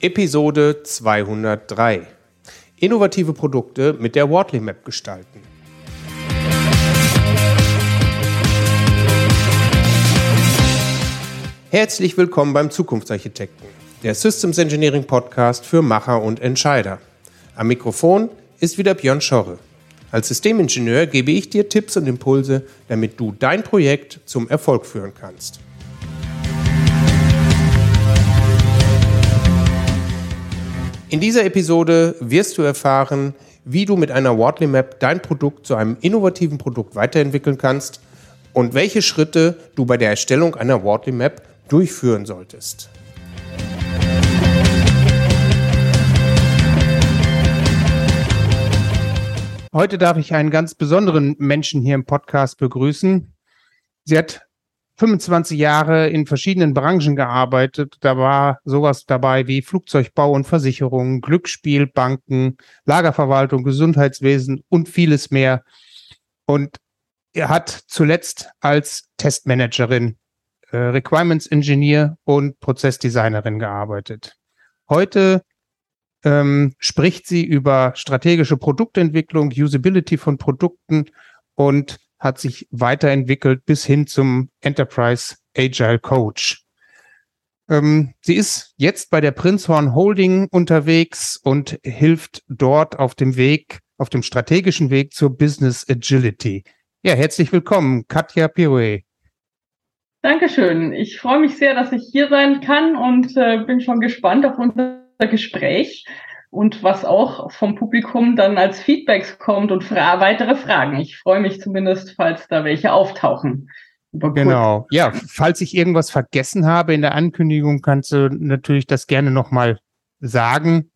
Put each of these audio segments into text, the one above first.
Episode 203. Innovative Produkte mit der Wortley Map gestalten. Herzlich willkommen beim Zukunftsarchitekten, der Systems Engineering Podcast für Macher und Entscheider. Am Mikrofon ist wieder Björn Schorre. Als Systemingenieur gebe ich dir Tipps und Impulse, damit du dein Projekt zum Erfolg führen kannst. In dieser Episode wirst du erfahren, wie du mit einer Wortley Map dein Produkt zu einem innovativen Produkt weiterentwickeln kannst und welche Schritte du bei der Erstellung einer Wortley Map durchführen solltest. Heute darf ich einen ganz besonderen Menschen hier im Podcast begrüßen. Sie hat 25 Jahre in verschiedenen Branchen gearbeitet. Da war sowas dabei wie Flugzeugbau und Versicherungen, Glücksspiel, Banken, Lagerverwaltung, Gesundheitswesen und vieles mehr. Und er hat zuletzt als Testmanagerin, äh, Requirements Engineer und Prozessdesignerin gearbeitet. Heute ähm, spricht sie über strategische Produktentwicklung, Usability von Produkten und hat sich weiterentwickelt bis hin zum Enterprise Agile Coach. Ähm, sie ist jetzt bei der Prinzhorn Holding unterwegs und hilft dort auf dem Weg, auf dem strategischen Weg zur Business Agility. Ja, herzlich willkommen, Katja Pirouet. Dankeschön. Ich freue mich sehr, dass ich hier sein kann und äh, bin schon gespannt auf unser Gespräch und was auch vom Publikum dann als Feedbacks kommt und fra weitere Fragen. Ich freue mich zumindest, falls da welche auftauchen. Genau. Ja, falls ich irgendwas vergessen habe in der Ankündigung, kannst du natürlich das gerne nochmal sagen.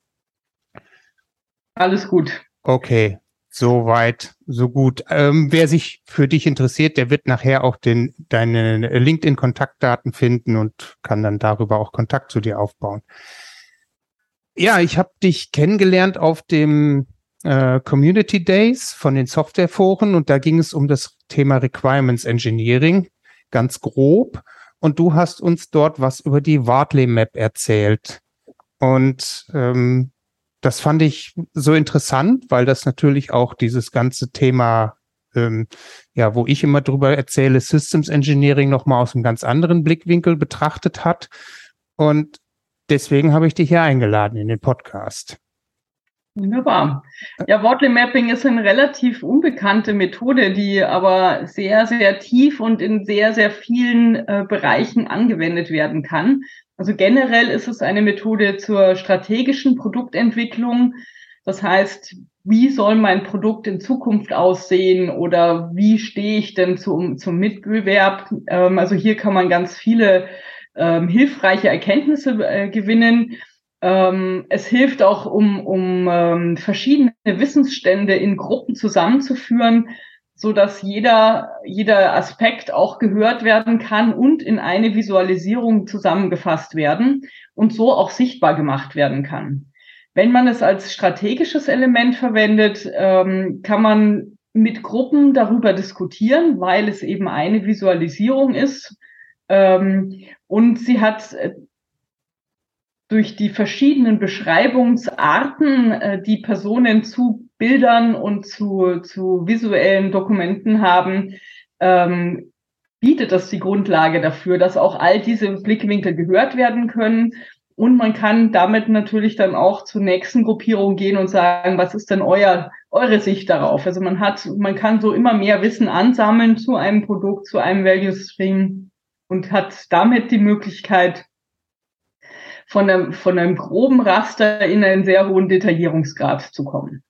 Alles gut. Okay, soweit, so gut. Ähm, wer sich für dich interessiert, der wird nachher auch den, deine LinkedIn-Kontaktdaten finden und kann dann darüber auch Kontakt zu dir aufbauen. Ja, ich habe dich kennengelernt auf dem äh, Community Days von den Softwareforen und da ging es um das Thema Requirements Engineering, ganz grob. Und du hast uns dort was über die Wartley Map erzählt. Und ähm, das fand ich so interessant, weil das natürlich auch dieses ganze Thema, ähm, ja, wo ich immer drüber erzähle, Systems Engineering nochmal aus einem ganz anderen Blickwinkel betrachtet hat. Und deswegen habe ich dich hier eingeladen in den Podcast. Wunderbar. Ja, Wortley Mapping ist eine relativ unbekannte Methode, die aber sehr, sehr tief und in sehr, sehr vielen äh, Bereichen angewendet werden kann. Also generell ist es eine Methode zur strategischen Produktentwicklung. Das heißt, wie soll mein Produkt in Zukunft aussehen oder wie stehe ich denn zum, zum Mitbewerb? Ähm, also hier kann man ganz viele ähm, hilfreiche Erkenntnisse äh, gewinnen. Ähm, es hilft auch, um, um ähm, verschiedene Wissensstände in Gruppen zusammenzuführen, so dass jeder, jeder Aspekt auch gehört werden kann und in eine Visualisierung zusammengefasst werden und so auch sichtbar gemacht werden kann. Wenn man es als strategisches Element verwendet, ähm, kann man mit Gruppen darüber diskutieren, weil es eben eine Visualisierung ist ähm, und sie hat äh, durch die verschiedenen Beschreibungsarten, äh, die Personen zu Bildern und zu, zu visuellen Dokumenten haben, ähm, bietet das die Grundlage dafür, dass auch all diese Blickwinkel gehört werden können. Und man kann damit natürlich dann auch zur nächsten Gruppierung gehen und sagen, was ist denn euer, eure Sicht darauf? Also man hat, man kann so immer mehr Wissen ansammeln zu einem Produkt, zu einem Value Stream und hat damit die Möglichkeit, von einem, von einem groben Raster in einen sehr hohen Detaillierungsgrad zu kommen.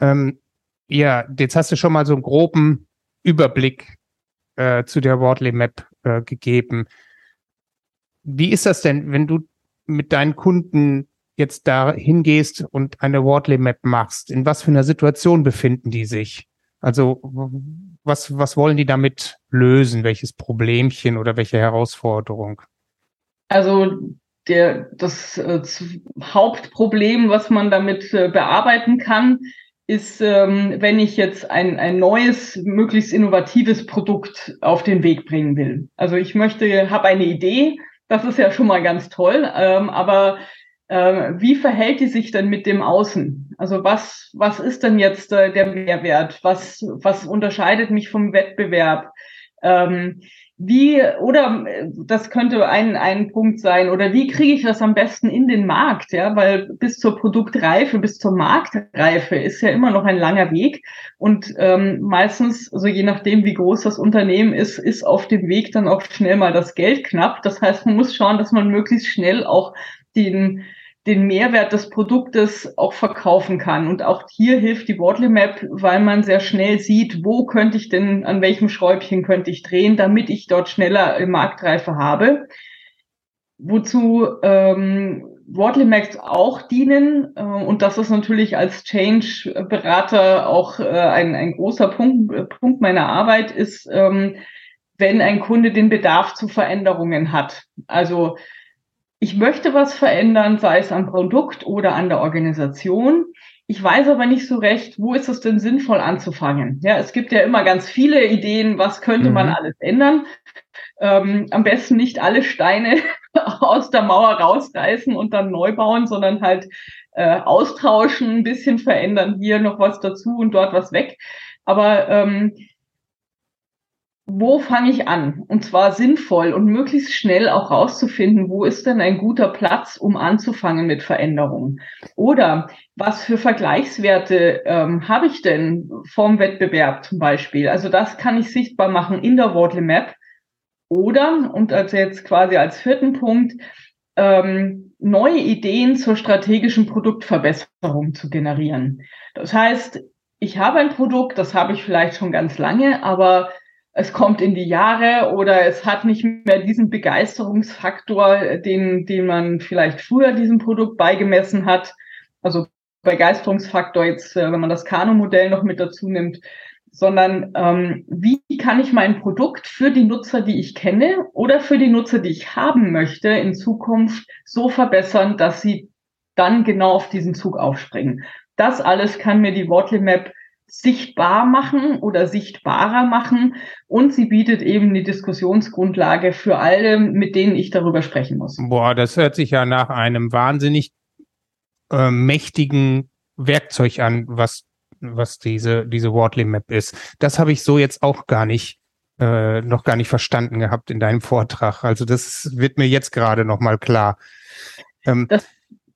Ähm, ja, jetzt hast du schon mal so einen groben Überblick äh, zu der Wortley Map äh, gegeben. Wie ist das denn, wenn du mit deinen Kunden jetzt da hingehst und eine Wortley Map machst? In was für einer Situation befinden die sich? Also was, was wollen die damit lösen? Welches Problemchen oder welche Herausforderung? Also der, das äh, Hauptproblem, was man damit äh, bearbeiten kann, ist, ähm, wenn ich jetzt ein, ein neues, möglichst innovatives Produkt auf den Weg bringen will. Also ich möchte, habe eine Idee, das ist ja schon mal ganz toll, ähm, aber wie verhält die sich denn mit dem Außen? Also was, was ist denn jetzt äh, der Mehrwert? Was, was unterscheidet mich vom Wettbewerb? Ähm, wie, oder äh, das könnte ein, ein Punkt sein, oder wie kriege ich das am besten in den Markt? Ja, weil bis zur Produktreife, bis zur Marktreife ist ja immer noch ein langer Weg. Und ähm, meistens, also je nachdem, wie groß das Unternehmen ist, ist auf dem Weg dann auch schnell mal das Geld knapp. Das heißt, man muss schauen, dass man möglichst schnell auch den den Mehrwert des Produktes auch verkaufen kann. Und auch hier hilft die Wortley Map, weil man sehr schnell sieht, wo könnte ich denn, an welchem Schräubchen könnte ich drehen, damit ich dort schneller Marktreife habe. Wozu ähm, Wortley Maps auch dienen, äh, und das ist natürlich als Change-Berater auch äh, ein, ein großer Punkt, Punkt meiner Arbeit, ist, ähm, wenn ein Kunde den Bedarf zu Veränderungen hat. Also ich möchte was verändern, sei es am Produkt oder an der Organisation. Ich weiß aber nicht so recht, wo ist es denn sinnvoll anzufangen? Ja, es gibt ja immer ganz viele Ideen, was könnte mhm. man alles ändern. Ähm, am besten nicht alle Steine aus der Mauer rausreißen und dann neu bauen, sondern halt äh, austauschen, ein bisschen verändern, hier noch was dazu und dort was weg. Aber ähm, wo fange ich an? Und zwar sinnvoll und möglichst schnell auch rauszufinden, wo ist denn ein guter Platz, um anzufangen mit Veränderungen? Oder was für Vergleichswerte ähm, habe ich denn vom Wettbewerb zum Beispiel? Also das kann ich sichtbar machen in der Wortley Map. Oder, und also jetzt quasi als vierten Punkt, ähm, neue Ideen zur strategischen Produktverbesserung zu generieren. Das heißt, ich habe ein Produkt, das habe ich vielleicht schon ganz lange, aber es kommt in die Jahre oder es hat nicht mehr diesen Begeisterungsfaktor, den, den man vielleicht früher diesem Produkt beigemessen hat. Also Begeisterungsfaktor jetzt, äh, wenn man das Kano-Modell noch mit dazu nimmt, sondern ähm, wie kann ich mein Produkt für die Nutzer, die ich kenne oder für die Nutzer, die ich haben möchte, in Zukunft so verbessern, dass sie dann genau auf diesen Zug aufspringen. Das alles kann mir die Wortley Map sichtbar machen oder sichtbarer machen und sie bietet eben eine Diskussionsgrundlage für alle, mit denen ich darüber sprechen muss. Boah, das hört sich ja nach einem wahnsinnig äh, mächtigen Werkzeug an, was was diese diese Wortley Map ist. Das habe ich so jetzt auch gar nicht äh, noch gar nicht verstanden gehabt in deinem Vortrag. Also das wird mir jetzt gerade noch mal klar. Ähm, das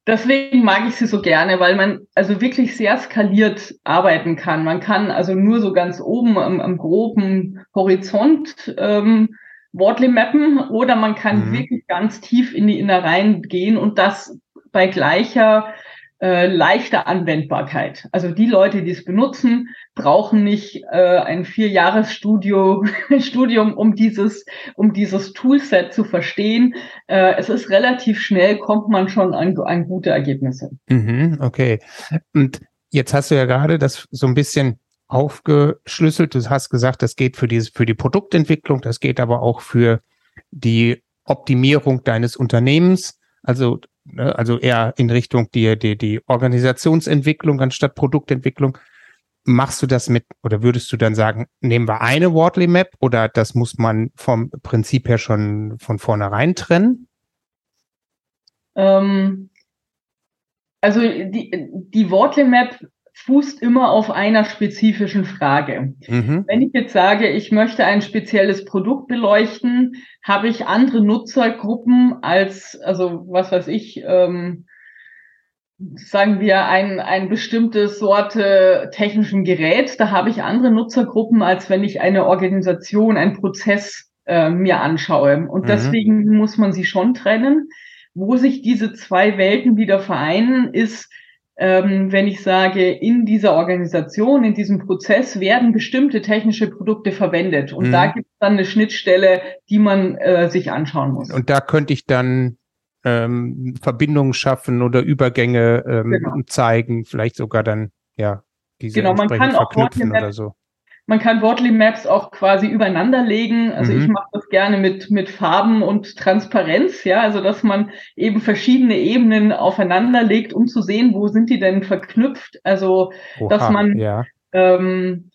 Deswegen mag ich sie so gerne, weil man also wirklich sehr skaliert arbeiten kann. Man kann also nur so ganz oben am, am groben Horizont ähm, Wortli mappen oder man kann mhm. wirklich ganz tief in die Innereien gehen und das bei gleicher äh, leichter Anwendbarkeit. Also die Leute, die es benutzen, brauchen nicht äh, ein Vierjahresstudium, Studium, um dieses, um dieses Toolset zu verstehen. Äh, es ist relativ schnell, kommt man schon an, an gute Ergebnisse. Mhm, okay. Und jetzt hast du ja gerade das so ein bisschen aufgeschlüsselt. Du hast gesagt, das geht für diese, für die Produktentwicklung, das geht aber auch für die Optimierung deines Unternehmens. Also Ne? Also eher in Richtung die, die, die Organisationsentwicklung anstatt Produktentwicklung. Machst du das mit oder würdest du dann sagen, nehmen wir eine Wortley Map oder das muss man vom Prinzip her schon von vornherein trennen? Ähm, also die, die Wortley Map fußt immer auf einer spezifischen Frage. Mhm. Wenn ich jetzt sage, ich möchte ein spezielles Produkt beleuchten, habe ich andere Nutzergruppen als, also was weiß ich, ähm, sagen wir, ein, ein bestimmtes Sorte technischen Gerät, da habe ich andere Nutzergruppen, als wenn ich eine Organisation, einen Prozess äh, mir anschaue. Und mhm. deswegen muss man sie schon trennen. Wo sich diese zwei Welten wieder vereinen, ist, ähm, wenn ich sage, in dieser Organisation, in diesem Prozess werden bestimmte technische Produkte verwendet. Und mhm. da gibt es dann eine Schnittstelle, die man äh, sich anschauen muss. Und da könnte ich dann ähm, Verbindungen schaffen oder Übergänge ähm, genau. zeigen, vielleicht sogar dann, ja, diese genau, man kann verknüpfen auch oder so. Man kann Wortly Maps auch quasi übereinander legen. Also mhm. ich mache das gerne mit, mit Farben und Transparenz, ja, also dass man eben verschiedene Ebenen aufeinander legt, um zu sehen, wo sind die denn verknüpft. Also Oha, dass man ja. ähm,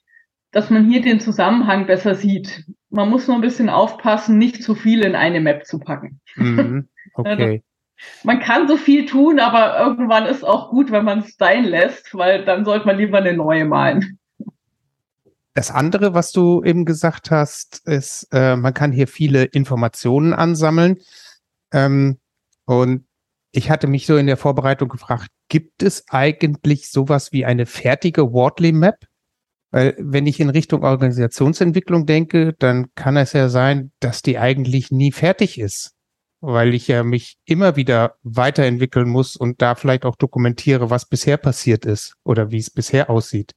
dass man hier den Zusammenhang besser sieht. Man muss nur ein bisschen aufpassen, nicht zu viel in eine Map zu packen. Mhm. Okay. man kann so viel tun, aber irgendwann ist auch gut, wenn man es sein lässt, weil dann sollte man lieber eine neue malen. Das andere, was du eben gesagt hast, ist, äh, man kann hier viele Informationen ansammeln. Ähm, und ich hatte mich so in der Vorbereitung gefragt, gibt es eigentlich sowas wie eine fertige Wortley Map? Weil wenn ich in Richtung Organisationsentwicklung denke, dann kann es ja sein, dass die eigentlich nie fertig ist, weil ich ja mich immer wieder weiterentwickeln muss und da vielleicht auch dokumentiere, was bisher passiert ist oder wie es bisher aussieht.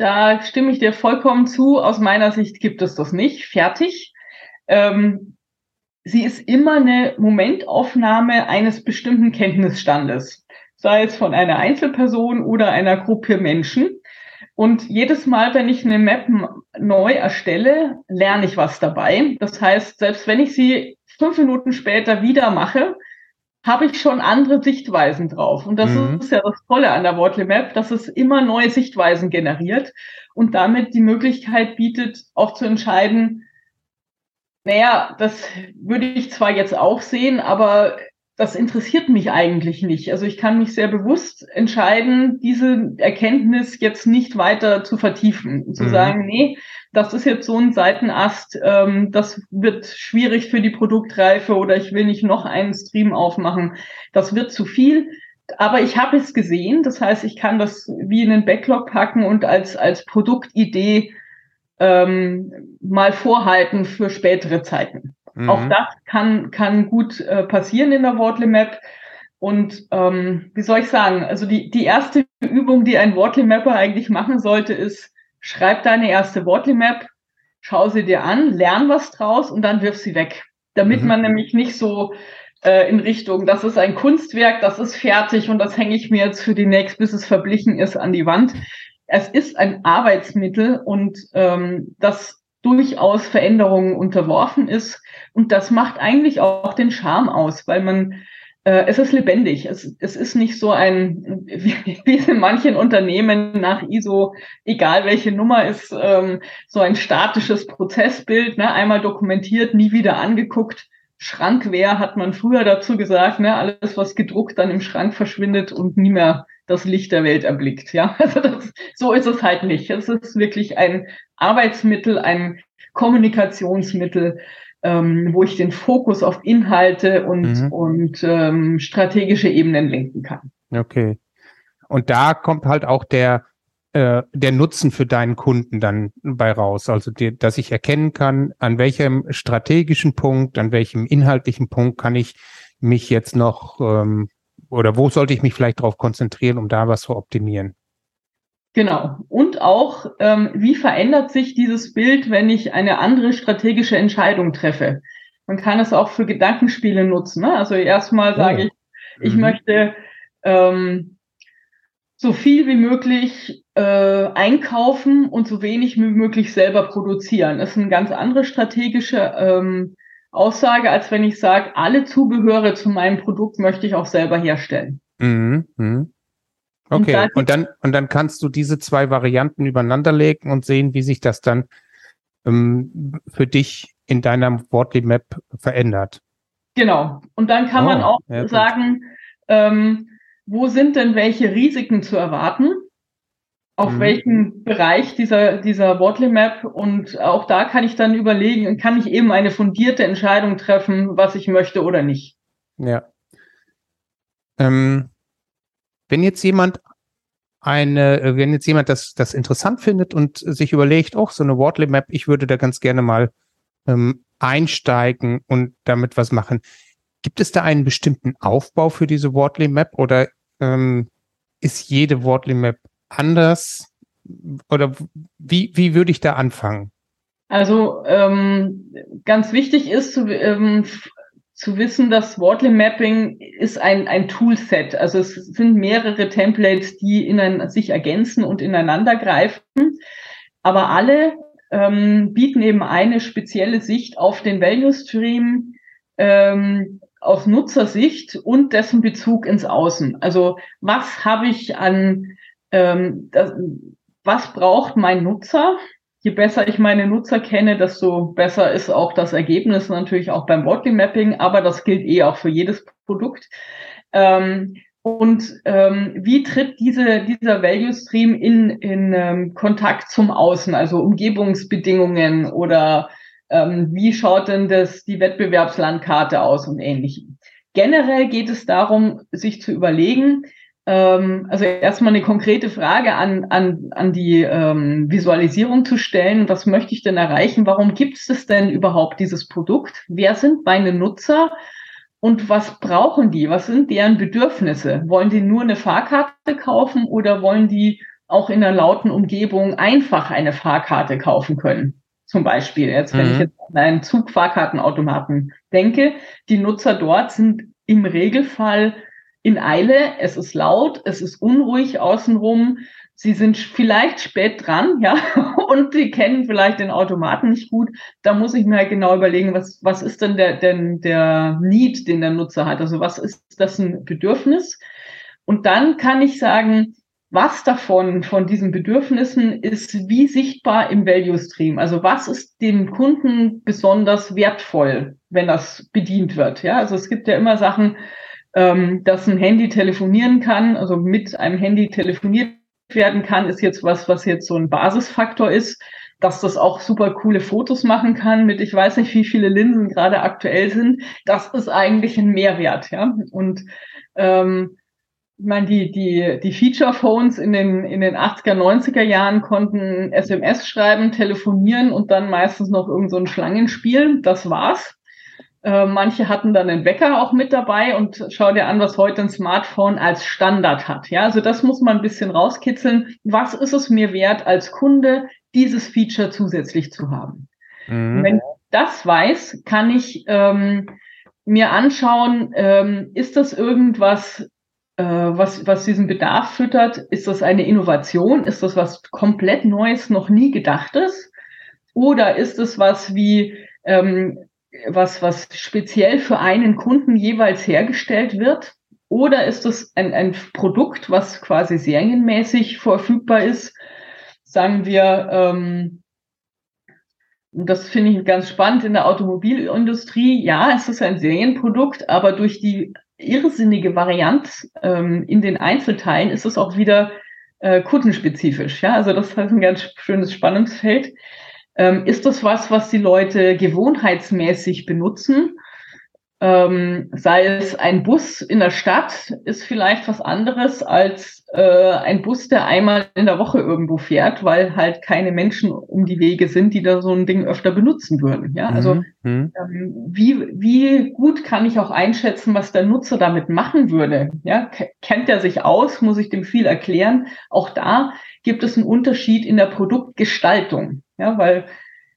Da stimme ich dir vollkommen zu. Aus meiner Sicht gibt es das nicht. Fertig. Ähm, sie ist immer eine Momentaufnahme eines bestimmten Kenntnisstandes, sei es von einer Einzelperson oder einer Gruppe Menschen. Und jedes Mal, wenn ich eine Map neu erstelle, lerne ich was dabei. Das heißt, selbst wenn ich sie fünf Minuten später wieder mache, habe ich schon andere Sichtweisen drauf. Und das mhm. ist ja das Tolle an der Wortley Map, dass es immer neue Sichtweisen generiert und damit die Möglichkeit bietet, auch zu entscheiden, naja, das würde ich zwar jetzt auch sehen, aber das interessiert mich eigentlich nicht. Also ich kann mich sehr bewusst entscheiden, diese Erkenntnis jetzt nicht weiter zu vertiefen. Und zu mhm. sagen, nee, das ist jetzt so ein Seitenast, ähm, das wird schwierig für die Produktreife oder ich will nicht noch einen Stream aufmachen. Das wird zu viel. Aber ich habe es gesehen, das heißt, ich kann das wie in den Backlog packen und als, als Produktidee ähm, mal vorhalten für spätere Zeiten. Mhm. Auch das kann, kann gut äh, passieren in der Wortley Map. Und ähm, wie soll ich sagen, also die, die erste Übung, die ein Wortley Mapper eigentlich machen sollte, ist, schreib deine erste Wortley Map, schau sie dir an, lern was draus und dann wirf sie weg. Damit mhm. man nämlich nicht so äh, in Richtung, das ist ein Kunstwerk, das ist fertig und das hänge ich mir jetzt für die nächst, bis es verblichen ist, an die Wand, es ist ein Arbeitsmittel und ähm, das durchaus Veränderungen unterworfen ist. Und das macht eigentlich auch den Charme aus, weil man, äh, es ist lebendig. Es, es ist nicht so ein, wie, wie in manchen Unternehmen nach ISO, egal welche Nummer ist, ähm, so ein statisches Prozessbild, ne, einmal dokumentiert, nie wieder angeguckt. Schrankwehr hat man früher dazu gesagt, ne, alles was gedruckt dann im Schrank verschwindet und nie mehr das Licht der Welt erblickt. Ja, also das, so ist es halt nicht. Es ist wirklich ein Arbeitsmittel, ein Kommunikationsmittel, ähm, wo ich den Fokus auf Inhalte und, mhm. und ähm, strategische Ebenen lenken kann. Okay. Und da kommt halt auch der, äh, der Nutzen für deinen Kunden dann bei raus. Also, die, dass ich erkennen kann, an welchem strategischen Punkt, an welchem inhaltlichen Punkt kann ich mich jetzt noch ähm, oder wo sollte ich mich vielleicht darauf konzentrieren, um da was zu optimieren? Genau. Und auch, ähm, wie verändert sich dieses Bild, wenn ich eine andere strategische Entscheidung treffe? Man kann es auch für Gedankenspiele nutzen. Ne? Also erstmal sage oh. ich, ich mhm. möchte ähm, so viel wie möglich äh, einkaufen und so wenig wie möglich selber produzieren. Das ist eine ganz andere strategische ähm, Aussage, als wenn ich sage, alle Zubehöre zu meinem Produkt möchte ich auch selber herstellen. Mhm, mh. Okay, und, und, dann, und dann kannst du diese zwei Varianten übereinanderlegen und sehen, wie sich das dann ähm, für dich in deiner Wortly Map verändert. Genau. Und dann kann oh, man auch ja, sagen, ähm, wo sind denn welche Risiken zu erwarten? auf mhm. welchen Bereich dieser, dieser Wortley Map und auch da kann ich dann überlegen, kann ich eben eine fundierte Entscheidung treffen, was ich möchte oder nicht. Ja. Ähm, wenn jetzt jemand eine, wenn jetzt jemand das, das interessant findet und sich überlegt, auch oh, so eine Wortley Map, ich würde da ganz gerne mal ähm, einsteigen und damit was machen. Gibt es da einen bestimmten Aufbau für diese Wortley Map oder ähm, ist jede Wortley Map anders? Oder wie, wie würde ich da anfangen? Also ähm, ganz wichtig ist ähm, zu wissen, dass Wortley Mapping ist ein, ein Toolset. Also es sind mehrere Templates, die in sich ergänzen und ineinander greifen. Aber alle ähm, bieten eben eine spezielle Sicht auf den Value Stream ähm, aus Nutzersicht und dessen Bezug ins Außen. Also was habe ich an ähm, das, was braucht mein Nutzer je besser ich meine Nutzer kenne, desto besser ist auch das Ergebnis natürlich auch beim Wortly Mapping, aber das gilt eh auch für jedes Produkt. Ähm, und ähm, wie tritt diese, dieser Value Stream in, in ähm, Kontakt zum Außen, also Umgebungsbedingungen oder ähm, wie schaut denn das, die Wettbewerbslandkarte aus und ähnlichem. Generell geht es darum, sich zu überlegen, ähm, also erstmal eine konkrete Frage an, an, an die ähm, Visualisierung zu stellen. Was möchte ich denn erreichen? Warum gibt es denn überhaupt dieses Produkt? Wer sind meine Nutzer? Und was brauchen die? Was sind deren Bedürfnisse? Wollen die nur eine Fahrkarte kaufen oder wollen die auch in einer lauten Umgebung einfach eine Fahrkarte kaufen können? Zum Beispiel, jetzt, wenn mhm. ich jetzt an einen Zugfahrkartenautomaten denke, die Nutzer dort sind im Regelfall in Eile, es ist laut, es ist unruhig außenrum, sie sind vielleicht spät dran, ja, und sie kennen vielleicht den Automaten nicht gut. Da muss ich mir halt genau überlegen, was, was ist denn der, denn der Need, den der Nutzer hat? Also was ist das ein Bedürfnis? Und dann kann ich sagen, was davon, von diesen Bedürfnissen ist wie sichtbar im Value Stream? Also was ist dem Kunden besonders wertvoll, wenn das bedient wird? Ja, also es gibt ja immer Sachen, ähm, dass ein Handy telefonieren kann, also mit einem Handy telefoniert werden kann, ist jetzt was, was jetzt so ein Basisfaktor ist, dass das auch super coole Fotos machen kann mit, ich weiß nicht, wie viele Linsen gerade aktuell sind. Das ist eigentlich ein Mehrwert, ja. Und ähm, ich meine, die, die, die Feature-Phones in den, in den 80er, 90er Jahren konnten SMS schreiben, telefonieren und dann meistens noch irgend so ein Schlangenspiel. Das war's. Äh, manche hatten dann einen Wecker auch mit dabei und schau dir an, was heute ein Smartphone als Standard hat. Ja, also das muss man ein bisschen rauskitzeln. Was ist es mir wert, als Kunde dieses Feature zusätzlich zu haben? Mhm. Wenn ich das weiß, kann ich ähm, mir anschauen, ähm, ist das irgendwas, äh, was, was diesen Bedarf füttert? Ist das eine Innovation? Ist das was komplett Neues, noch nie gedachtes? Oder ist es was wie, ähm, was, was speziell für einen Kunden jeweils hergestellt wird? Oder ist es ein, ein Produkt, was quasi serienmäßig verfügbar ist? Sagen wir, ähm, das finde ich ganz spannend in der Automobilindustrie. Ja, es ist ein Serienprodukt, aber durch die irrsinnige Varianz ähm, in den Einzelteilen ist es auch wieder äh, kundenspezifisch. Ja, also das ist ein ganz schönes Spannungsfeld. Ähm, ist das was, was die Leute gewohnheitsmäßig benutzen? Ähm, sei es ein Bus in der Stadt, ist vielleicht was anderes als äh, ein Bus, der einmal in der Woche irgendwo fährt, weil halt keine Menschen um die Wege sind, die da so ein Ding öfter benutzen würden. Ja, also mhm. mhm. ähm, wie, wie gut kann ich auch einschätzen, was der Nutzer damit machen würde? Ja, kennt er sich aus? Muss ich dem viel erklären? Auch da gibt es einen Unterschied in der Produktgestaltung. Ja, weil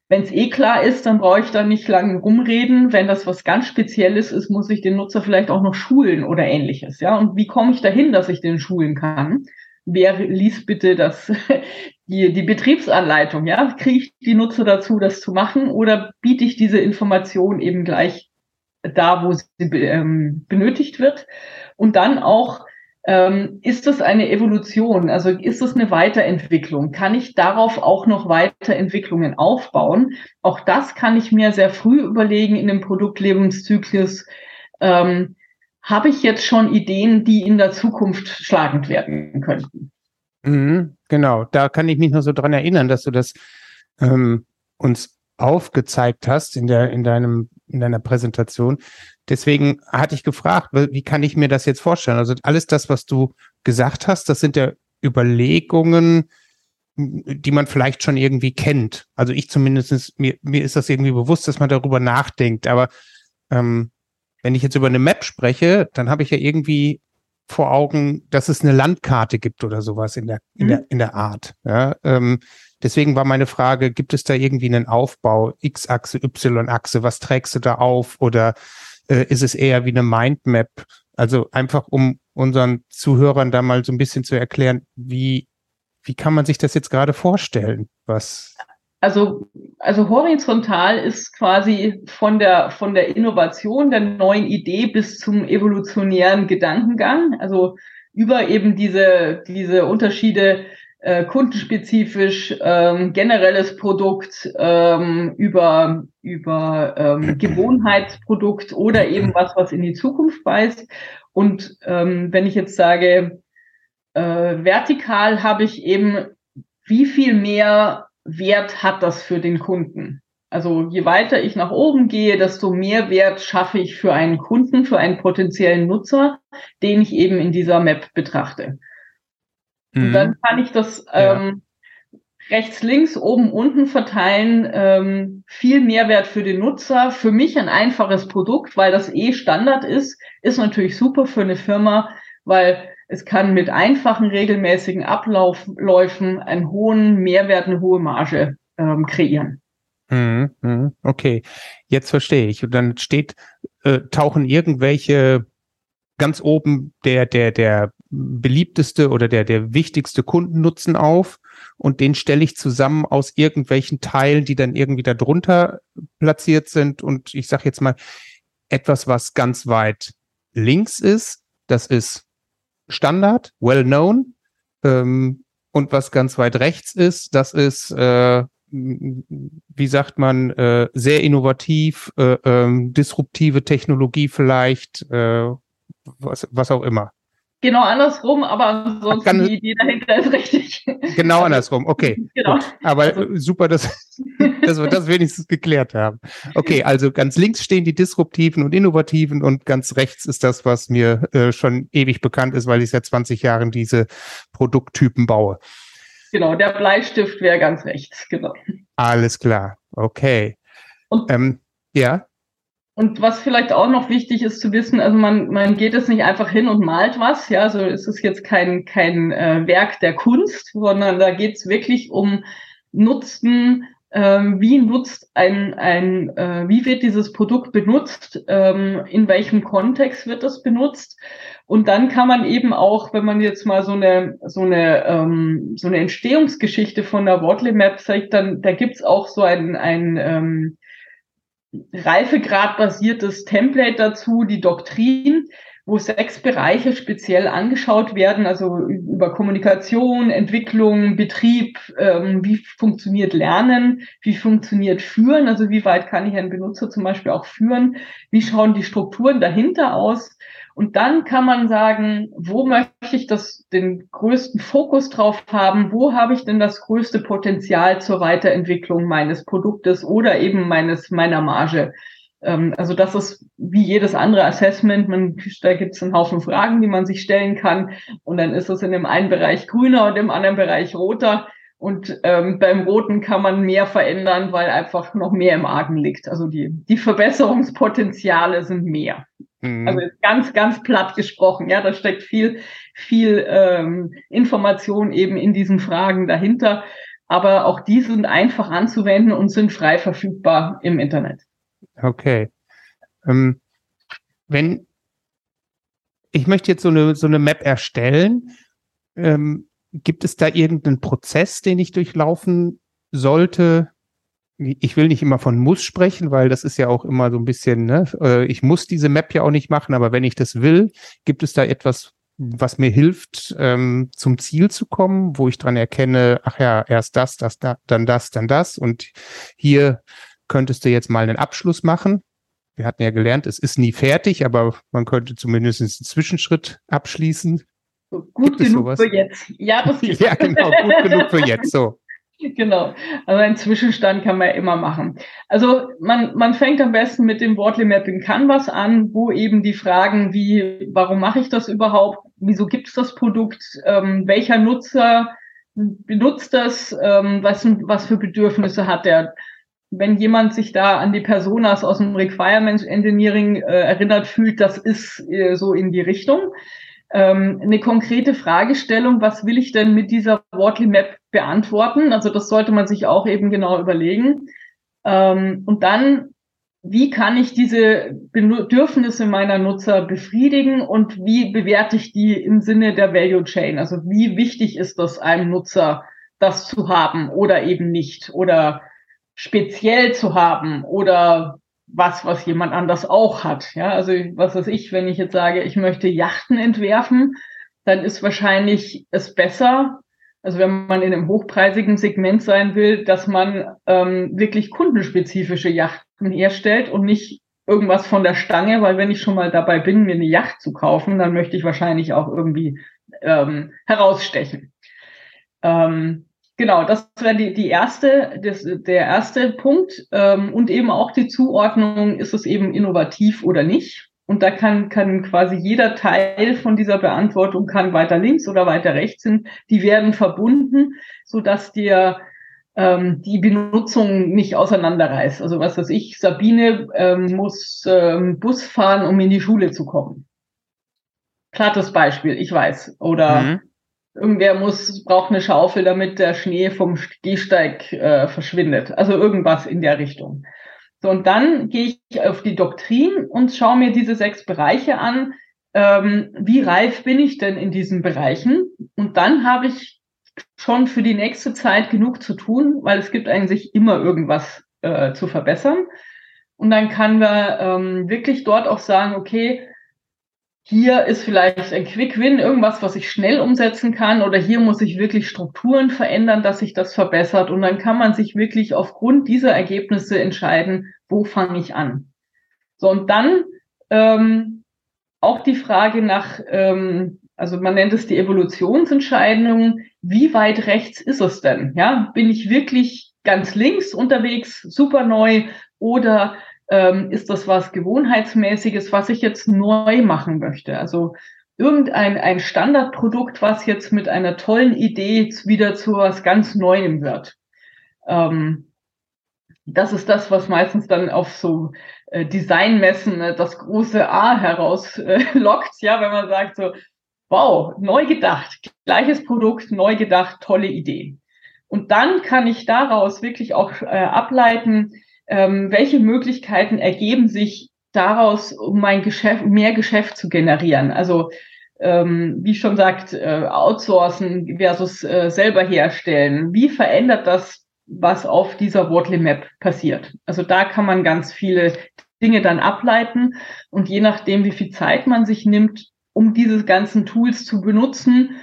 wenn es eh klar ist, dann brauche ich da nicht lange rumreden. Wenn das was ganz Spezielles ist, muss ich den Nutzer vielleicht auch noch schulen oder ähnliches. Ja, und wie komme ich dahin, dass ich den schulen kann? Wer liest bitte das, die, die Betriebsanleitung? Ja, kriege ich die Nutzer dazu, das zu machen oder biete ich diese Information eben gleich da, wo sie ähm, benötigt wird? Und dann auch ähm, ist das eine Evolution? Also ist es eine Weiterentwicklung? Kann ich darauf auch noch Weiterentwicklungen aufbauen? Auch das kann ich mir sehr früh überlegen in dem Produktlebenszyklus. Ähm, Habe ich jetzt schon Ideen, die in der Zukunft schlagend werden könnten? Mhm, genau, da kann ich mich nur so dran erinnern, dass du das ähm, uns aufgezeigt hast in der in deinem in deiner Präsentation, Deswegen hatte ich gefragt, wie kann ich mir das jetzt vorstellen? Also alles das, was du gesagt hast, das sind ja Überlegungen, die man vielleicht schon irgendwie kennt. Also ich zumindest, mir, mir ist das irgendwie bewusst, dass man darüber nachdenkt. Aber ähm, wenn ich jetzt über eine Map spreche, dann habe ich ja irgendwie vor Augen, dass es eine Landkarte gibt oder sowas in der, in der, mhm. in der Art. Ja, ähm, deswegen war meine Frage, gibt es da irgendwie einen Aufbau, X-Achse, Y-Achse, was trägst du da auf oder äh, ist es eher wie eine Mindmap. Also einfach, um unseren Zuhörern da mal so ein bisschen zu erklären, wie, wie kann man sich das jetzt gerade vorstellen? Was? Also, also horizontal ist quasi von der, von der Innovation der neuen Idee bis zum evolutionären Gedankengang. Also über eben diese, diese Unterschiede äh, kundenspezifisch, ähm, generelles Produkt ähm, über, über ähm, Gewohnheitsprodukt oder eben was, was in die Zukunft weist. Und ähm, wenn ich jetzt sage, äh, vertikal habe ich eben, wie viel mehr Wert hat das für den Kunden? Also je weiter ich nach oben gehe, desto mehr Wert schaffe ich für einen Kunden, für einen potenziellen Nutzer, den ich eben in dieser Map betrachte. Mhm. Und dann kann ich das ähm, ja. rechts, links, oben, unten verteilen. Ähm, viel Mehrwert für den Nutzer. Für mich ein einfaches Produkt, weil das eh Standard ist, ist natürlich super für eine Firma, weil es kann mit einfachen, regelmäßigen Abläufen einen hohen Mehrwert, eine hohe Marge ähm, kreieren. Mhm, mhm. Okay, jetzt verstehe ich. Und dann steht, äh, tauchen irgendwelche ganz oben der, der, der beliebteste oder der, der wichtigste Kundennutzen auf und den stelle ich zusammen aus irgendwelchen Teilen, die dann irgendwie darunter platziert sind. Und ich sage jetzt mal, etwas, was ganz weit links ist, das ist Standard, well known. Ähm, und was ganz weit rechts ist, das ist, äh, wie sagt man, äh, sehr innovativ, äh, ähm, disruptive Technologie vielleicht, äh, was, was auch immer. Genau andersrum, aber ansonsten Kann, die Idee dahinter ist richtig. Genau andersrum, okay. Genau. Gut. Aber also. super, dass, dass wir das wenigstens geklärt haben. Okay, also ganz links stehen die disruptiven und innovativen und ganz rechts ist das, was mir äh, schon ewig bekannt ist, weil ich seit 20 Jahren diese Produkttypen baue. Genau, der Bleistift wäre ganz rechts, genau. Alles klar, okay. Und ähm, ja. Und was vielleicht auch noch wichtig ist zu wissen, also man, man geht es nicht einfach hin und malt was, ja, also es ist jetzt kein, kein äh, Werk der Kunst, sondern da geht es wirklich um Nutzen, ähm, wie nutzt ein, ein äh, wie wird dieses Produkt benutzt, ähm, in welchem Kontext wird das benutzt. Und dann kann man eben auch, wenn man jetzt mal so eine, so eine, ähm, so eine Entstehungsgeschichte von der Wortley Map zeigt, dann da gibt's auch so ein, ein ähm, Reifegrad-basiertes Template dazu, die Doktrin, wo sechs Bereiche speziell angeschaut werden, also über Kommunikation, Entwicklung, Betrieb, ähm, wie funktioniert Lernen, wie funktioniert Führen, also wie weit kann ich einen Benutzer zum Beispiel auch führen, wie schauen die Strukturen dahinter aus und dann kann man sagen, wo möchte ich das, den größten Fokus drauf haben? Wo habe ich denn das größte Potenzial zur Weiterentwicklung meines Produktes oder eben meines, meiner Marge? Ähm, also das ist wie jedes andere Assessment. Man, da gibt es einen Haufen Fragen, die man sich stellen kann. Und dann ist es in dem einen Bereich grüner und im anderen Bereich roter. Und ähm, beim Roten kann man mehr verändern, weil einfach noch mehr im Argen liegt. Also die, die Verbesserungspotenziale sind mehr. Mhm. Also ganz, ganz platt gesprochen. Ja, da steckt viel, viel ähm, Information eben in diesen Fragen dahinter. Aber auch die sind einfach anzuwenden und sind frei verfügbar im Internet. Okay. Ähm, wenn ich möchte jetzt so eine, so eine Map erstellen, ähm, gibt es da irgendeinen Prozess, den ich durchlaufen sollte, ich will nicht immer von muss sprechen, weil das ist ja auch immer so ein bisschen, ne, äh, ich muss diese Map ja auch nicht machen, aber wenn ich das will, gibt es da etwas, was mir hilft, ähm, zum Ziel zu kommen, wo ich dran erkenne, ach ja, erst das, das, da, dann das, dann das und hier könntest du jetzt mal einen Abschluss machen. Wir hatten ja gelernt, es ist nie fertig, aber man könnte zumindest einen Zwischenschritt abschließen. Gut genug für jetzt. Ja, das ja, genau, gut genug für jetzt. So. Genau. Also einen Zwischenstand kann man ja immer machen. Also man, man fängt am besten mit dem Wortly Mapping Canvas an, wo eben die Fragen wie, warum mache ich das überhaupt? Wieso gibt es das Produkt? Ähm, welcher Nutzer benutzt das? Ähm, was, was für Bedürfnisse hat er? Wenn jemand sich da an die Personas aus dem Requirements Engineering äh, erinnert fühlt, das ist äh, so in die Richtung ähm, eine konkrete Fragestellung, was will ich denn mit dieser Wortly Map beantworten? Also das sollte man sich auch eben genau überlegen. Ähm, und dann, wie kann ich diese Bedürfnisse meiner Nutzer befriedigen und wie bewerte ich die im Sinne der Value Chain? Also wie wichtig ist das einem Nutzer, das zu haben oder eben nicht oder speziell zu haben oder was, was jemand anders auch hat. Ja, also was weiß ich, wenn ich jetzt sage, ich möchte Yachten entwerfen, dann ist wahrscheinlich es besser, Also wenn man in einem hochpreisigen Segment sein will, dass man ähm, wirklich kundenspezifische Yachten herstellt und nicht irgendwas von der Stange, weil wenn ich schon mal dabei bin, mir eine Yacht zu kaufen, dann möchte ich wahrscheinlich auch irgendwie ähm, herausstechen. Ähm, genau, das wäre die, die erste, das, der erste Punkt. Ähm, und eben auch die Zuordnung, ist es eben innovativ oder nicht? Und da kann, kann quasi jeder Teil von dieser Beantwortung kann weiter links oder weiter rechts sind. Die werden verbunden, so dass dir ähm, die Benutzung nicht auseinanderreißt. Also was weiß ich, Sabine ähm, muss ähm, Bus fahren, um in die Schule zu kommen. Plattes Beispiel, ich weiß. Oder mhm. Irgendwer muss, braucht eine Schaufel, damit der Schnee vom Gehsteig äh, verschwindet. Also irgendwas in der Richtung. So, und dann gehe ich auf die Doktrin und schaue mir diese sechs Bereiche an. Ähm, wie reif bin ich denn in diesen Bereichen? Und dann habe ich schon für die nächste Zeit genug zu tun, weil es gibt eigentlich immer irgendwas äh, zu verbessern. Und dann kann wir ähm, wirklich dort auch sagen, okay, hier ist vielleicht ein Quick Win, irgendwas, was ich schnell umsetzen kann, oder hier muss ich wirklich Strukturen verändern, dass sich das verbessert. Und dann kann man sich wirklich aufgrund dieser Ergebnisse entscheiden, wo fange ich an. So, und dann ähm, auch die Frage nach, ähm, also man nennt es die Evolutionsentscheidung, wie weit rechts ist es denn? Ja, bin ich wirklich ganz links unterwegs, super neu, oder ähm, ist das was Gewohnheitsmäßiges, was ich jetzt neu machen möchte. Also irgendein ein Standardprodukt, was jetzt mit einer tollen Idee wieder zu was ganz Neuem wird. Ähm, das ist das, was meistens dann auf so äh, Designmessen äh, das große A herauslockt, äh, ja, wenn man sagt so, wow, neu gedacht, gleiches Produkt, neu gedacht, tolle Idee. Und dann kann ich daraus wirklich auch äh, ableiten, ähm, welche Möglichkeiten ergeben sich daraus, um mein Geschäft, mehr Geschäft zu generieren. Also ähm, wie schon sagt, äh, outsourcen versus äh, selber herstellen. Wie verändert das, was auf dieser Wortly Map passiert? Also da kann man ganz viele Dinge dann ableiten und je nachdem, wie viel Zeit man sich nimmt, um diese ganzen Tools zu benutzen,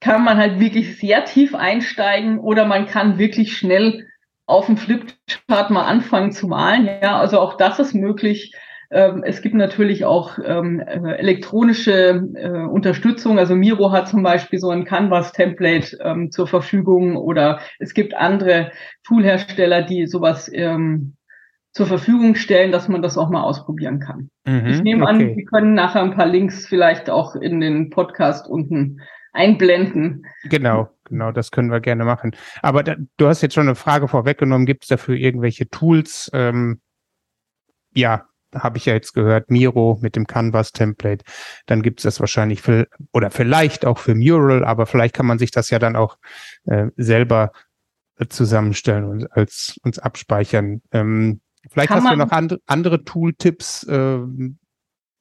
kann man halt wirklich sehr tief einsteigen oder man kann wirklich schnell auf dem Flipchart mal anfangen zu malen. Ja, also auch das ist möglich. Ähm, es gibt natürlich auch ähm, elektronische äh, Unterstützung. Also Miro hat zum Beispiel so ein Canvas-Template ähm, zur Verfügung oder es gibt andere Toolhersteller, die sowas zur Verfügung stellen, dass man das auch mal ausprobieren kann. Mhm, ich nehme okay. an, wir können nachher ein paar Links vielleicht auch in den Podcast unten einblenden. Genau, genau, das können wir gerne machen. Aber da, du hast jetzt schon eine Frage vorweggenommen. Gibt es dafür irgendwelche Tools? Ähm, ja, habe ich ja jetzt gehört, Miro mit dem Canvas-Template. Dann gibt es das wahrscheinlich für, oder vielleicht auch für Mural, aber vielleicht kann man sich das ja dann auch äh, selber zusammenstellen und als uns abspeichern. Ähm, vielleicht kann hast du noch and, andere Tooltips, äh,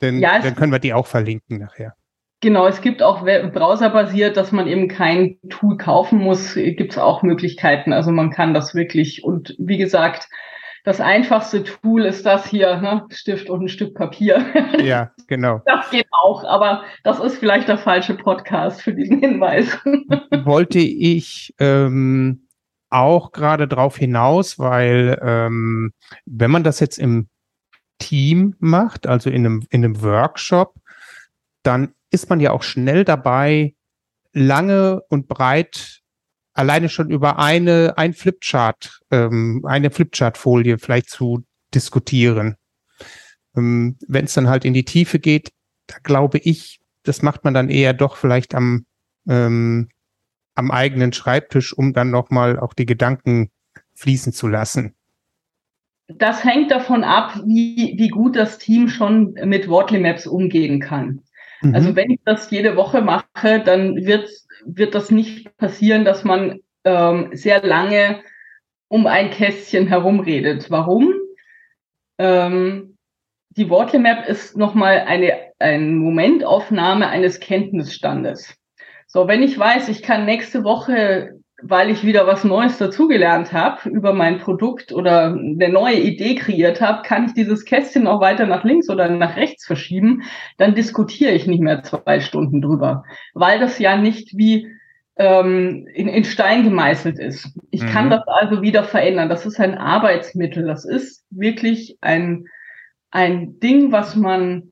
denn ja, dann können wir die auch verlinken nachher. Genau, es gibt auch browserbasiert, dass man eben kein Tool kaufen muss, gibt es auch Möglichkeiten. Also man kann das wirklich und wie gesagt, das einfachste Tool ist das hier, ne? Stift und ein Stück Papier. Ja, genau. Das geht auch, aber das ist vielleicht der falsche Podcast für diesen Hinweis. Wollte ich ähm, auch gerade drauf hinaus, weil ähm, wenn man das jetzt im Team macht, also in einem, in einem Workshop, dann ist man ja auch schnell dabei, lange und breit alleine schon über eine, ein Flipchart, ähm, eine Flipchart-Folie vielleicht zu diskutieren. Ähm, Wenn es dann halt in die Tiefe geht, da glaube ich, das macht man dann eher doch vielleicht am, ähm, am eigenen Schreibtisch, um dann nochmal auch die Gedanken fließen zu lassen. Das hängt davon ab, wie, wie gut das Team schon mit Wortly Maps umgehen kann. Also mhm. Also wenn ich das jede Woche mache, dann wird, wird das nicht passieren, dass man ähm, sehr lange um ein Kästchen herumredet. Warum? Ähm, die Wortly Map ist nochmal eine, eine Momentaufnahme eines Kenntnisstandes. So, wenn ich weiß, ich kann nächste Woche weil ich wieder was Neues dazugelernt habe über mein Produkt oder eine neue Idee kreiert habe, kann ich dieses Kästchen auch weiter nach links oder nach rechts verschieben, dann diskutiere ich nicht mehr zwei Stunden drüber, weil das ja nicht wie ähm, in, in Stein gemeißelt ist. Ich mhm. kann das also wieder verändern. Das ist ein Arbeitsmittel. Das ist wirklich ein, ein Ding, was man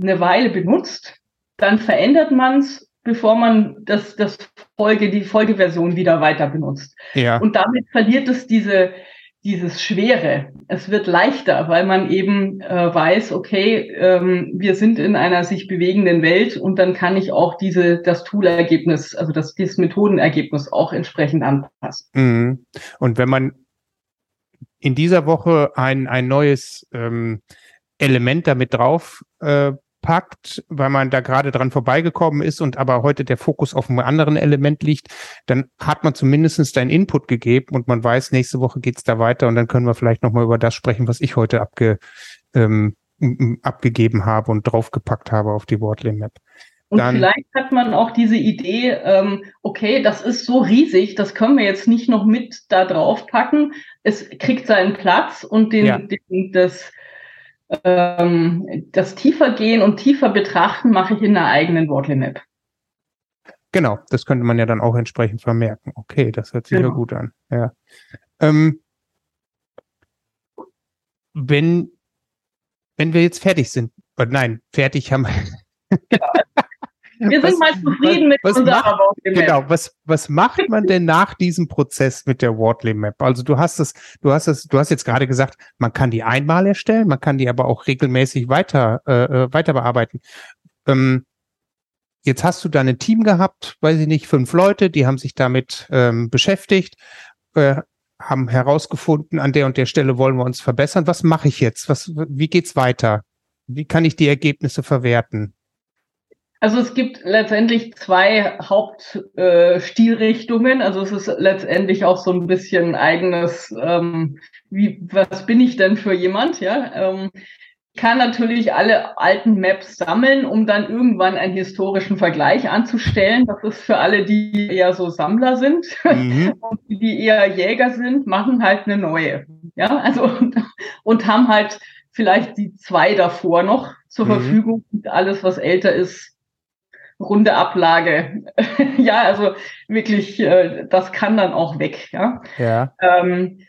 eine Weile benutzt. Dann verändert man es, bevor man das, das Folge, die Folgeversion wieder weiter benutzt. Ja. Und damit verliert es diese, dieses Schwere. Es wird leichter, weil man eben äh, weiß, okay, ähm, wir sind in einer sich bewegenden Welt und dann kann ich auch diese das Toolergebnis, also das dieses Methodenergebnis auch entsprechend anpassen. Mhm. Und wenn man in dieser Woche ein ein neues ähm, Element damit drauf äh, packt, weil man da gerade dran vorbeigekommen ist und aber heute der Fokus auf einem anderen Element liegt, dann hat man zumindestens deinen Input gegeben und man weiß, nächste Woche geht's da weiter und dann können wir vielleicht nochmal über das sprechen, was ich heute abge, ähm, abgegeben habe und draufgepackt habe auf die Wortley Map. Und dann, vielleicht hat man auch diese Idee, ähm, okay, das ist so riesig, das können wir jetzt nicht noch mit da drauf packen. Es kriegt seinen Platz und den, ja. den das ähm, das tiefer gehen und tiefer betrachten mache ich in einer eigenen Wortlimap. Genau, das könnte man ja dann auch entsprechend vermerken. Okay, das hört sich genau. ja gut an. Ja. Ähm, wenn, wenn wir jetzt fertig sind, äh, nein, fertig haben wir. Genau. Wir sind was, mal zufrieden was, mit unserer macht, Genau, was, was macht man denn nach diesem Prozess mit der Wortley Map? Also du hast es, du hast es, du hast jetzt gerade gesagt, man kann die einmal erstellen, man kann die aber auch regelmäßig weiter, äh, äh weiter bearbeiten. Ähm, jetzt hast du da ein Team gehabt, weiß ich nicht, fünf Leute, die haben sich damit ähm, beschäftigt, äh, haben herausgefunden, an der und der Stelle wollen wir uns verbessern. Was mache ich jetzt? Was, wie geht's weiter? Wie kann ich die Ergebnisse verwerten? Also es gibt letztendlich zwei Hauptstilrichtungen. Äh, also es ist letztendlich auch so ein bisschen eigenes, ähm, wie, was bin ich denn für jemand? Ja, ähm, ich kann natürlich alle alten Maps sammeln, um dann irgendwann einen historischen Vergleich anzustellen. Das ist für alle, die eher so Sammler sind mhm. und die eher Jäger sind, machen halt eine neue. Ja, also und, und haben halt vielleicht die zwei davor noch zur mhm. Verfügung. Und alles, was älter ist, runde Ablage. ja, also wirklich, äh, das kann dann auch weg. Ja. ja. Ähm,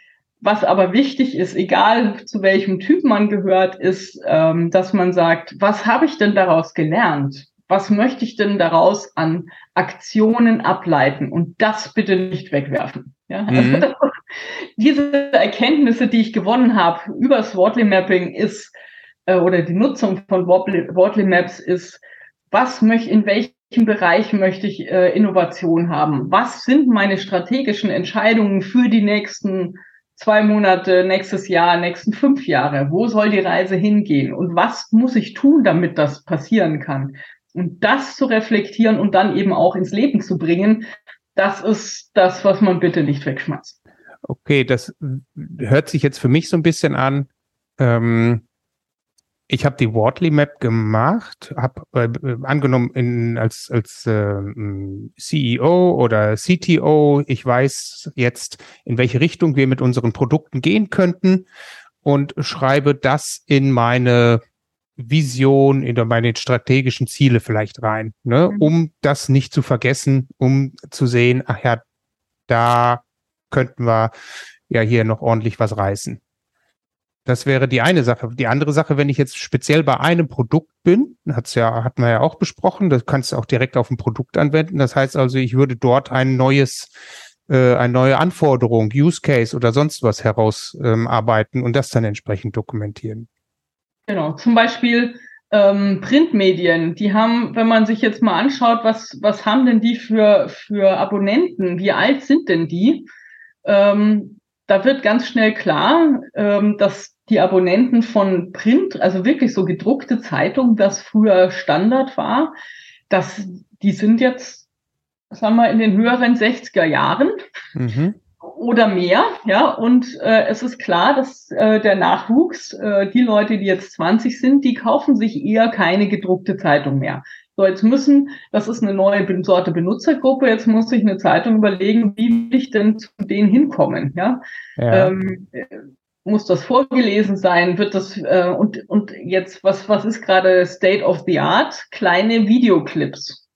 was aber wichtig ist, egal zu welchem Typ man gehört, ist, ähm, dass man sagt, was habe ich denn daraus gelernt? Was möchte ich denn daraus an Aktionen ableiten und das bitte nicht wegwerfen? Ja, mhm. also diese Erkenntnisse, die ich gewonnen habe über das Wortly Mapping ist, äh, oder die Nutzung von Wortly Maps ist, was möchte, in welchem Bereich möchte ich äh, Innovation haben? Was sind meine strategischen Entscheidungen für die nächsten zwei Monate, nächstes Jahr, nächsten fünf Jahre? Wo soll die Reise hingehen? Und was muss ich tun, damit das passieren kann? Und das zu reflektieren und dann eben auch ins Leben zu bringen, das ist das, was man bitte nicht wegschmeißt. Okay, das hört sich jetzt für mich so ein bisschen an, ähm, ich habe die Wortley Map gemacht, habe äh, angenommen in, als, als äh, CEO oder CTO, ich weiß jetzt, in welche Richtung wir mit unseren Produkten gehen könnten und schreibe das in meine Vision, in meine strategischen Ziele vielleicht rein, ne, mhm. um das nicht zu vergessen, um zu sehen, ach ja, da könnten wir ja hier noch ordentlich was reißen. Das wäre die eine Sache. Die andere Sache, wenn ich jetzt speziell bei einem Produkt bin, hat's ja, hat man ja auch besprochen, das kannst du auch direkt auf ein Produkt anwenden. Das heißt also, ich würde dort ein neues, äh, eine neue Anforderung, Use Case oder sonst was herausarbeiten ähm, und das dann entsprechend dokumentieren. Genau, zum Beispiel ähm, Printmedien, die haben, wenn man sich jetzt mal anschaut, was, was haben denn die für, für Abonnenten, wie alt sind denn die? Ähm, da wird ganz schnell klar, ähm, dass die Abonnenten von Print, also wirklich so gedruckte Zeitungen, das früher Standard war, dass die sind jetzt, sagen wir, in den höheren 60er Jahren mhm. oder mehr, ja, und äh, es ist klar, dass äh, der Nachwuchs, äh, die Leute, die jetzt 20 sind, die kaufen sich eher keine gedruckte Zeitung mehr. So, jetzt müssen, das ist eine neue Sorte Benutzergruppe, jetzt muss ich eine Zeitung überlegen, wie will ich denn zu denen hinkommen, ja. ja. Ähm, muss das vorgelesen sein? Wird das äh, und und jetzt was was ist gerade State of the Art? Kleine Videoclips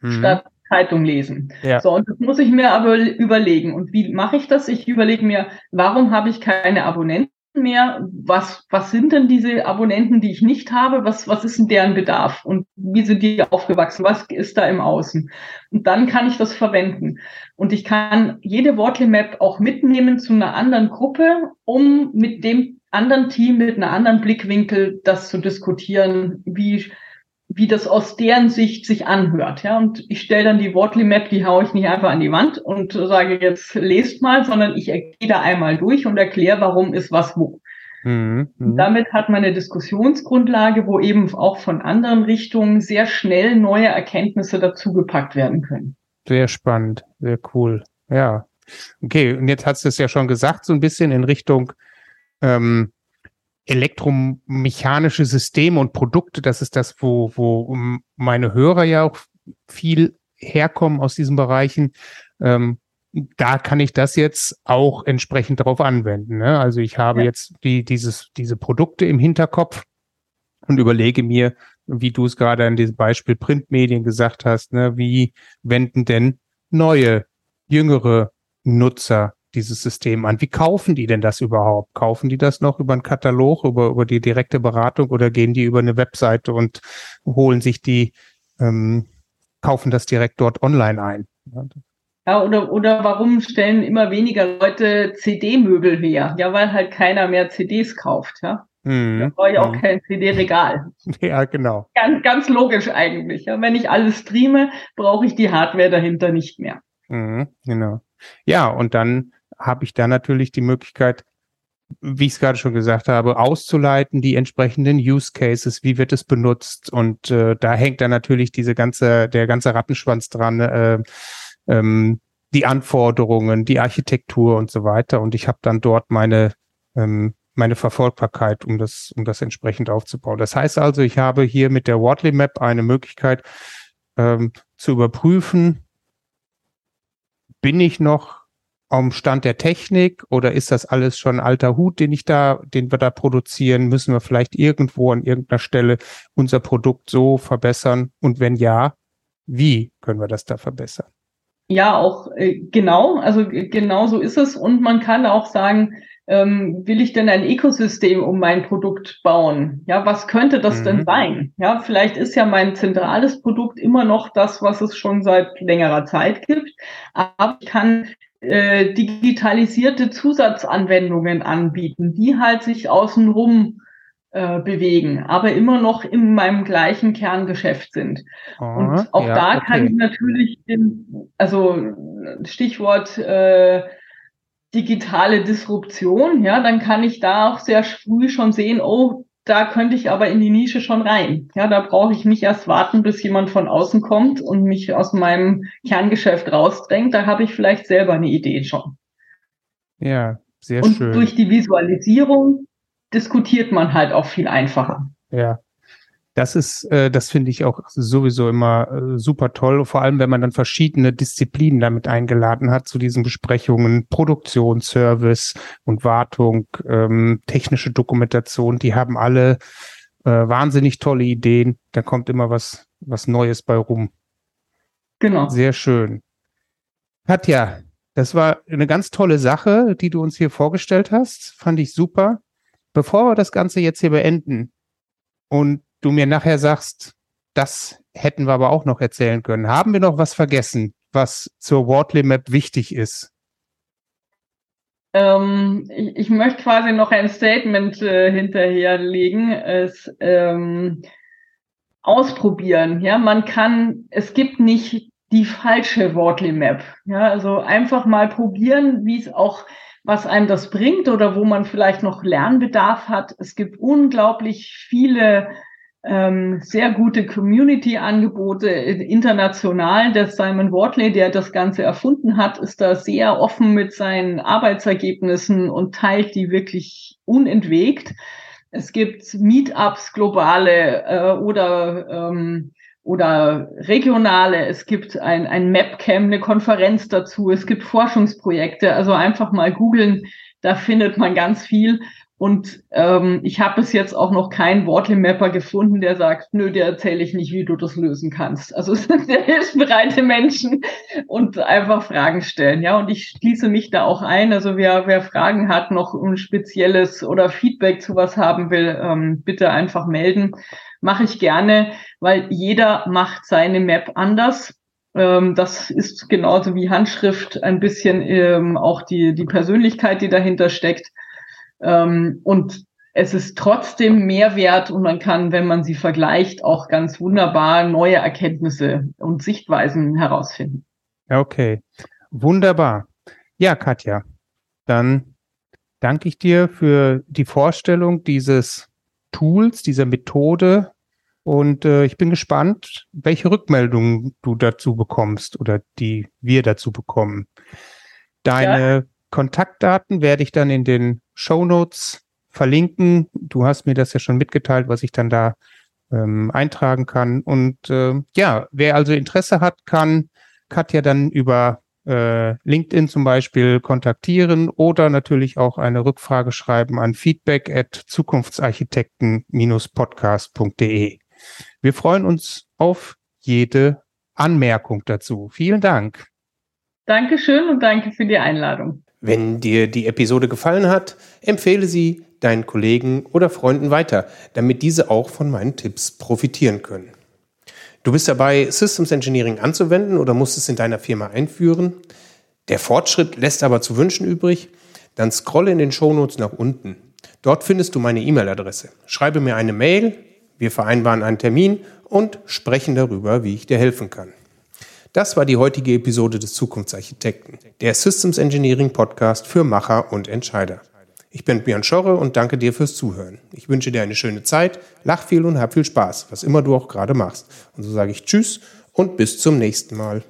mhm. statt Zeitung lesen. Ja. So, und das muss ich mir aber überlegen. Und wie mache ich das? Ich überlege mir, warum habe ich keine Abonnenten mehr? Was, was sind denn diese Abonnenten, die ich nicht habe? Was, was ist denn deren Bedarf? Und wie sind die aufgewachsen? Was ist da im Außen? Und dann kann ich das verwenden. Und ich kann jede Wortly Map auch mitnehmen zu einer anderen Gruppe, um mit dem anderen Team, mit einem anderen Blickwinkel das zu diskutieren, wie wie das aus deren Sicht sich anhört. Ja, und ich stelle dann die Wortly Map, die haue ich nicht einfach an die Wand und sage jetzt lest mal, sondern ich gehe da einmal durch und erkläre, warum ist was wo. Mhm, mh. Damit hat man eine Diskussionsgrundlage, wo eben auch von anderen Richtungen sehr schnell neue Erkenntnisse dazugepackt werden können. Sehr spannend, sehr cool. Ja. Okay, und jetzt hast du es ja schon gesagt, so ein bisschen in Richtung ähm, elektromechanische Systeme und Produkte, das ist das, wo, wo meine Hörer ja auch viel herkommen aus diesen Bereichen. Ähm, da kann ich das jetzt auch entsprechend darauf anwenden. Ne? Also ich habe ja. jetzt die, dieses, diese Produkte im Hinterkopf und überlege mir, wie du es gerade an diesem Beispiel Printmedien gesagt hast, ne, wie wenden denn neue, jüngere Nutzer dieses System an. Wie kaufen die denn das überhaupt? Kaufen die das noch über einen Katalog, über, über die direkte Beratung oder gehen die über eine Webseite und holen sich die, ähm, kaufen das direkt dort online ein? Ja, oder, oder warum stellen immer weniger Leute CD-Möbel her? Ja, weil halt keiner mehr CDs kauft, ja. Mhm. Da brauche ich auch mhm. kein CD-Regal. Ja, genau. Ganz, ganz logisch eigentlich. Ja. Wenn ich alles streame, brauche ich die Hardware dahinter nicht mehr. Mhm, genau. Ja, und dann habe ich da natürlich die Möglichkeit, wie ich es gerade schon gesagt habe, auszuleiten, die entsprechenden Use Cases, wie wird es benutzt und äh, da hängt dann natürlich diese ganze, der ganze Rattenschwanz dran, äh, ähm, die Anforderungen, die Architektur und so weiter und ich habe dann dort meine ähm, meine Verfolgbarkeit, um das, um das entsprechend aufzubauen. Das heißt also, ich habe hier mit der Wortley Map eine Möglichkeit ähm, zu überprüfen, bin ich noch am Stand der Technik oder ist das alles schon alter Hut, den ich da, den wir da produzieren? Müssen wir vielleicht irgendwo an irgendeiner Stelle unser Produkt so verbessern? Und wenn ja, wie können wir das da verbessern? Ja, auch äh, genau. Also genau so ist es. Und man kann auch sagen, ähm, will ich denn ein Ökosystem um mein Produkt bauen? Ja, was könnte das mhm. denn sein? Ja, vielleicht ist ja mein zentrales Produkt immer noch das, was es schon seit längerer Zeit gibt. Aber ich kann äh, digitalisierte Zusatzanwendungen anbieten, die halt sich außenrum äh, bewegen, aber immer noch in meinem gleichen Kerngeschäft sind. Oh, und auch ja, da okay. kann ich natürlich, den, also Stichwort äh, digitale Disruption, ja, dann kann ich da auch sehr früh schon sehen, oh, da könnte ich aber in die Nische schon rein. Ja, da brauche ich nicht erst warten, bis jemand von außen kommt und mich aus meinem Kerngeschäft rausdrängt. Da habe ich vielleicht selber eine Idee schon. Ja, sehr und schön. Und durch die Visualisierung diskutiert man halt auch viel einfacher. Ja, das ist, äh, das finde ich auch sowieso immer äh, super toll, vor allem wenn man dann verschiedene Disziplinen damit eingeladen hat zu diesen Besprechungen, Produktion, Service und Wartung, ähm, technische Dokumentation, die haben alle äh, wahnsinnig tolle Ideen. Da kommt immer was, was Neues bei rum. Genau. Sehr schön. Katja, das war eine ganz tolle Sache, die du uns hier vorgestellt hast. Fand ich super. Bevor wir das Ganze jetzt hier beenden und du mir nachher sagst, das hätten wir aber auch noch erzählen können. Haben wir noch was vergessen, was zur Wortley Map wichtig ist? Ähm, ich, ich, möchte quasi noch ein Statement äh, hinterherlegen. Es ähm, ausprobieren. Ja, man kann, es gibt nicht die falsche Wortley Map. Ja, also einfach mal probieren, wie es auch was einem das bringt oder wo man vielleicht noch Lernbedarf hat. Es gibt unglaublich viele ähm, sehr gute Community-Angebote international. Der Simon Wortley, der das Ganze erfunden hat, ist da sehr offen mit seinen Arbeitsergebnissen und teilt die wirklich unentwegt. Es gibt Meetups globale äh, oder ähm, oder regionale. Es gibt ein, ein Mapcam, eine Konferenz dazu. Es gibt Forschungsprojekte. Also einfach mal googeln, da findet man ganz viel. Und ähm, ich habe bis jetzt auch noch keinen Wortle-Mapper gefunden, der sagt, nö, der erzähle ich nicht, wie du das lösen kannst. Also es sind sehr hilfsbereite Menschen und einfach Fragen stellen. Ja, und ich schließe mich da auch ein. Also wer, wer Fragen hat, noch ein spezielles oder Feedback zu was haben will, ähm, bitte einfach melden. Mache ich gerne, weil jeder macht seine Map anders. Ähm, das ist genauso wie Handschrift ein bisschen ähm, auch die, die Persönlichkeit, die dahinter steckt. Ähm, und es ist trotzdem Mehrwert und man kann, wenn man sie vergleicht, auch ganz wunderbar neue Erkenntnisse und Sichtweisen herausfinden. Okay. Wunderbar. Ja, Katja, dann danke ich dir für die Vorstellung dieses Tools, dieser Methode. Und äh, ich bin gespannt, welche Rückmeldungen du dazu bekommst oder die wir dazu bekommen. Deine ja. Kontaktdaten werde ich dann in den Show Notes verlinken. Du hast mir das ja schon mitgeteilt, was ich dann da ähm, eintragen kann. Und äh, ja, wer also Interesse hat, kann Katja dann über äh, LinkedIn zum Beispiel kontaktieren oder natürlich auch eine Rückfrage schreiben an feedback at zukunftsarchitekten-podcast.de. Wir freuen uns auf jede Anmerkung dazu. Vielen Dank. Dankeschön und danke für die Einladung. Wenn dir die Episode gefallen hat, empfehle sie deinen Kollegen oder Freunden weiter, damit diese auch von meinen Tipps profitieren können. Du bist dabei, Systems Engineering anzuwenden oder musst es in deiner Firma einführen. Der Fortschritt lässt aber zu wünschen übrig. Dann scrolle in den Shownotes nach unten. Dort findest du meine E-Mail-Adresse. Schreibe mir eine Mail, wir vereinbaren einen Termin und sprechen darüber, wie ich dir helfen kann. Das war die heutige Episode des Zukunftsarchitekten, der Systems Engineering Podcast für Macher und Entscheider. Ich bin Björn Schorre und danke dir fürs Zuhören. Ich wünsche dir eine schöne Zeit, lach viel und hab viel Spaß, was immer du auch gerade machst. Und so sage ich Tschüss und bis zum nächsten Mal.